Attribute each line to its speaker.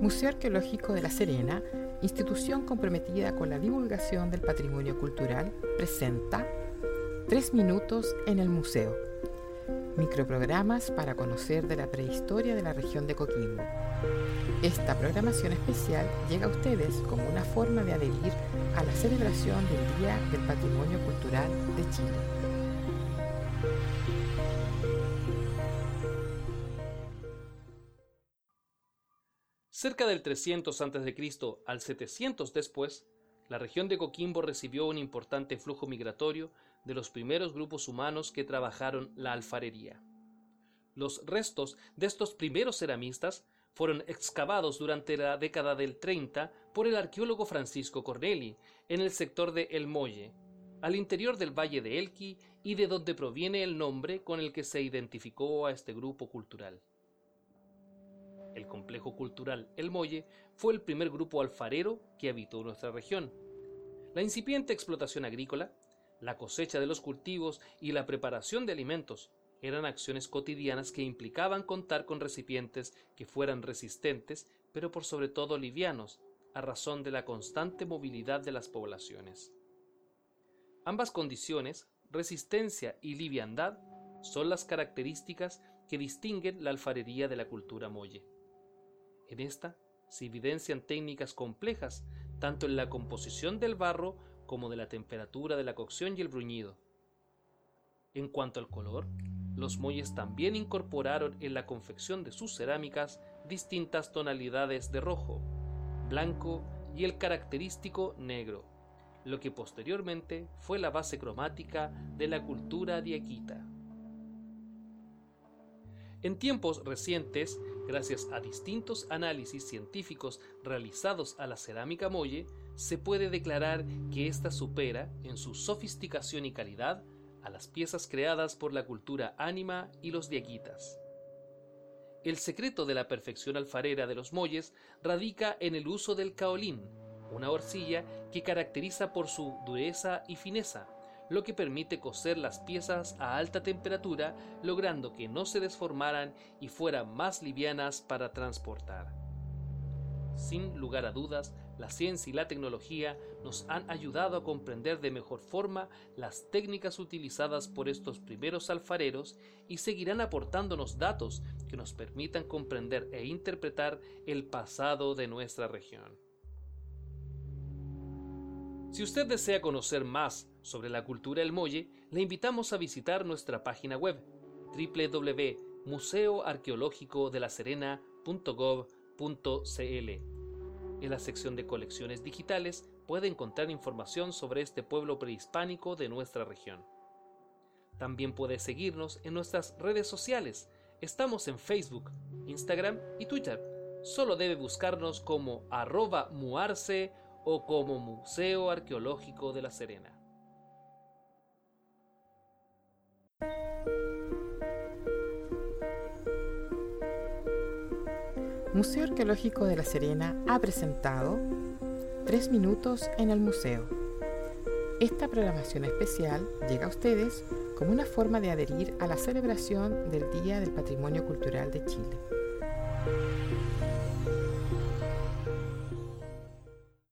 Speaker 1: Museo Arqueológico de La Serena, institución comprometida con la divulgación del patrimonio cultural, presenta Tres minutos en el museo. Microprogramas para conocer de la prehistoria de la región de Coquimbo. Esta programación especial llega a ustedes como una forma de adherir a la celebración del Día del Patrimonio Cultural de Chile.
Speaker 2: Cerca del 300 a.C. al 700 después, la región de Coquimbo recibió un importante flujo migratorio de los primeros grupos humanos que trabajaron la alfarería. Los restos de estos primeros ceramistas fueron excavados durante la década del 30 por el arqueólogo Francisco Corneli en el sector de El Molle, al interior del valle de Elqui y de donde proviene el nombre con el que se identificó a este grupo cultural. El complejo cultural El Molle fue el primer grupo alfarero que habitó nuestra región. La incipiente explotación agrícola, la cosecha de los cultivos y la preparación de alimentos eran acciones cotidianas que implicaban contar con recipientes que fueran resistentes, pero por sobre todo livianos, a razón de la constante movilidad de las poblaciones. Ambas condiciones, resistencia y liviandad, son las características que distinguen la alfarería de la cultura molle. En esta se evidencian técnicas complejas, tanto en la composición del barro como de la temperatura de la cocción y el bruñido. En cuanto al color, los muelles también incorporaron en la confección de sus cerámicas distintas tonalidades de rojo, blanco y el característico negro, lo que posteriormente fue la base cromática de la cultura diaquita. En tiempos recientes, gracias a distintos análisis científicos realizados a la cerámica molle, se puede declarar que ésta supera, en su sofisticación y calidad, a las piezas creadas por la cultura ánima y los diaguitas. El secreto de la perfección alfarera de los molles radica en el uso del caolín, una horcilla que caracteriza por su dureza y fineza, lo que permite coser las piezas a alta temperatura, logrando que no se desformaran y fueran más livianas para transportar. Sin lugar a dudas, la ciencia y la tecnología nos han ayudado a comprender de mejor forma las técnicas utilizadas por estos primeros alfareros y seguirán aportándonos datos que nos permitan comprender e interpretar el pasado de nuestra región. Si usted desea conocer más sobre la cultura del Molle, le invitamos a visitar nuestra página web www.museoarqueológicodelaserena.gov.cl. En la sección de colecciones digitales puede encontrar información sobre este pueblo prehispánico de nuestra región. También puede seguirnos en nuestras redes sociales. Estamos en Facebook, Instagram y Twitter. Solo debe buscarnos como arroba muarse o como Museo Arqueológico de La Serena.
Speaker 1: Museo Arqueológico de La Serena ha presentado Tres minutos en el museo. Esta programación especial llega a ustedes como una forma de adherir a la celebración del Día del Patrimonio Cultural de Chile.